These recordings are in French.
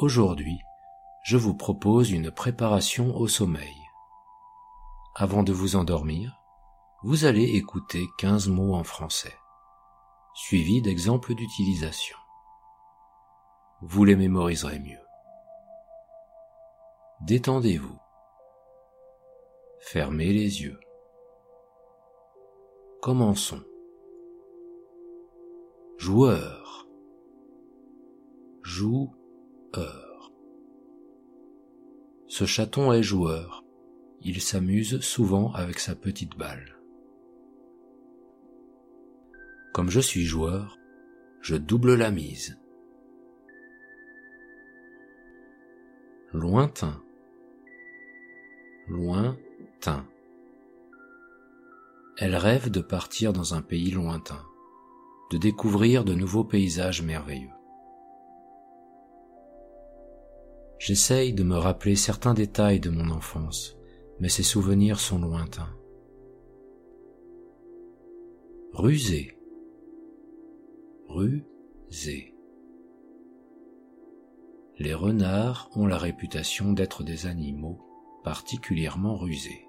Aujourd'hui, je vous propose une préparation au sommeil. Avant de vous endormir, vous allez écouter 15 mots en français, suivis d'exemples d'utilisation. Vous les mémoriserez mieux. Détendez-vous. Fermez les yeux. Commençons. Joueur. Joueur. Ce chaton est joueur. Il s'amuse souvent avec sa petite balle. Comme je suis joueur, je double la mise. Lointain. Lointain. Elle rêve de partir dans un pays lointain, de découvrir de nouveaux paysages merveilleux. J'essaye de me rappeler certains détails de mon enfance, mais ces souvenirs sont lointains. Rusé. Rusé. Les renards ont la réputation d'être des animaux particulièrement rusés.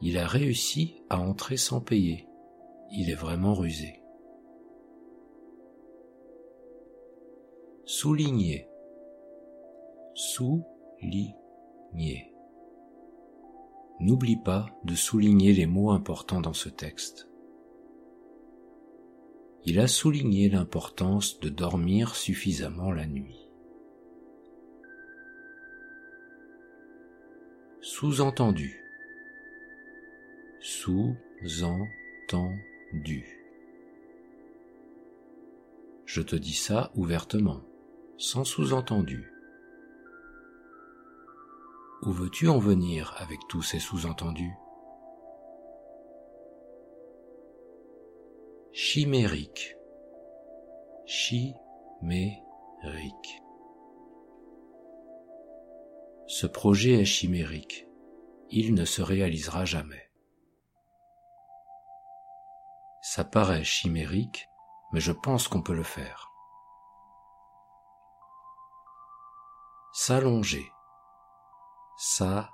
Il a réussi à entrer sans payer. Il est vraiment rusé. Souligner. Souligner. N'oublie pas de souligner les mots importants dans ce texte. Il a souligné l'importance de dormir suffisamment la nuit. Sous-entendu. Sous-entendu. Je te dis ça ouvertement sans sous-entendu. Où veux-tu en venir avec tous ces sous-entendus? Chimérique. Chimérique. Ce projet est chimérique. Il ne se réalisera jamais. Ça paraît chimérique, mais je pense qu'on peut le faire. S'allonger. S'allonger.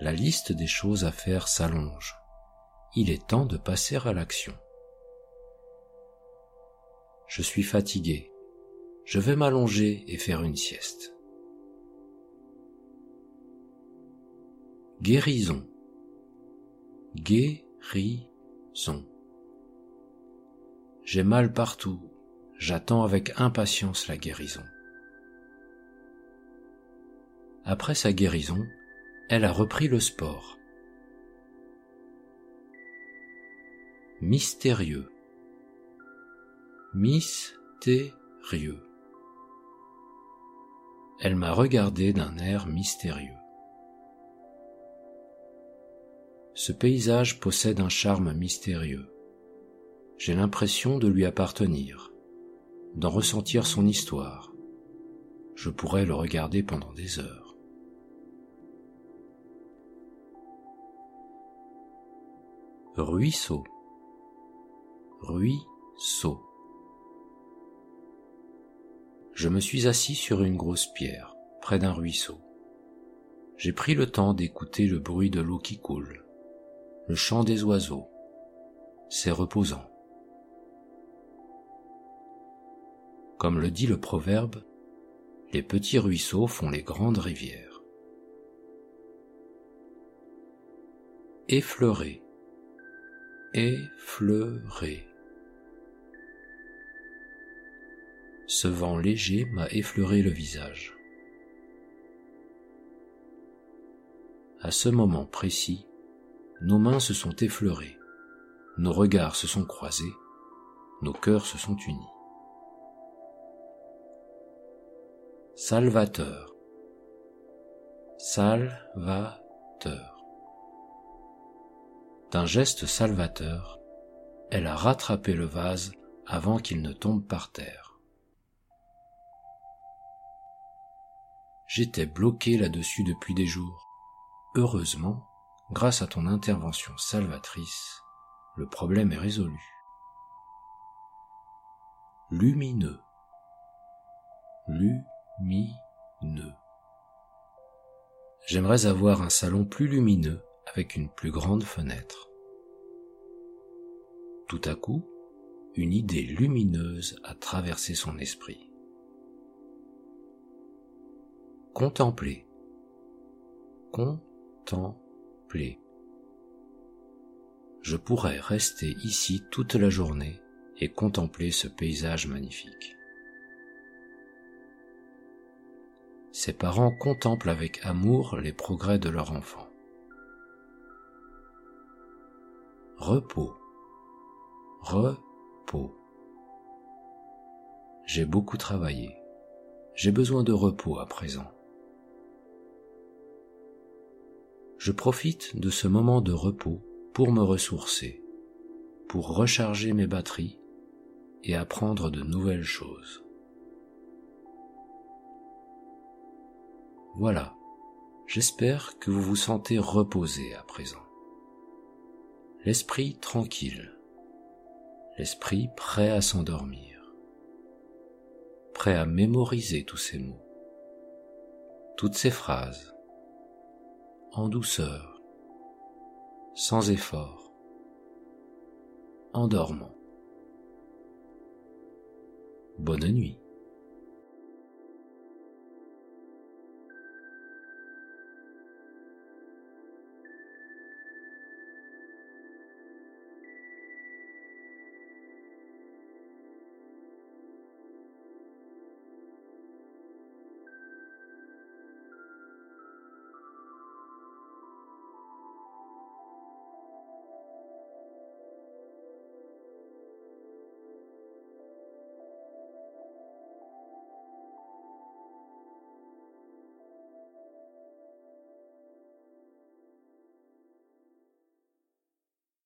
La liste des choses à faire s'allonge. Il est temps de passer à l'action. Je suis fatigué. Je vais m'allonger et faire une sieste. Guérison. Guérison. J'ai mal partout j'attends avec impatience la guérison. Après sa guérison, elle a repris le sport. Mystérieux. Mystérieux. Elle m'a regardé d'un air mystérieux. Ce paysage possède un charme mystérieux. J'ai l'impression de lui appartenir d'en ressentir son histoire. Je pourrais le regarder pendant des heures. Ruisseau. Ruisseau. Je me suis assis sur une grosse pierre, près d'un ruisseau. J'ai pris le temps d'écouter le bruit de l'eau qui coule, le chant des oiseaux. C'est reposant. Comme le dit le proverbe, les petits ruisseaux font les grandes rivières. Effleurer, effleurer. Ce vent léger m'a effleuré le visage. À ce moment précis, nos mains se sont effleurées, nos regards se sont croisés, nos cœurs se sont unis. Salvateur. Salvateur. D'un geste salvateur, elle a rattrapé le vase avant qu'il ne tombe par terre. J'étais bloqué là-dessus depuis des jours. Heureusement, grâce à ton intervention salvatrice, le problème est résolu. lumineux, J'aimerais avoir un salon plus lumineux avec une plus grande fenêtre. Tout à coup, une idée lumineuse a traversé son esprit. Contempler. Contempler. Je pourrais rester ici toute la journée et contempler ce paysage magnifique. Ses parents contemplent avec amour les progrès de leur enfant. Repos. Repos. J'ai beaucoup travaillé. J'ai besoin de repos à présent. Je profite de ce moment de repos pour me ressourcer, pour recharger mes batteries et apprendre de nouvelles choses. Voilà, j'espère que vous vous sentez reposé à présent. L'esprit tranquille, l'esprit prêt à s'endormir, prêt à mémoriser tous ces mots, toutes ces phrases, en douceur, sans effort, en dormant. Bonne nuit.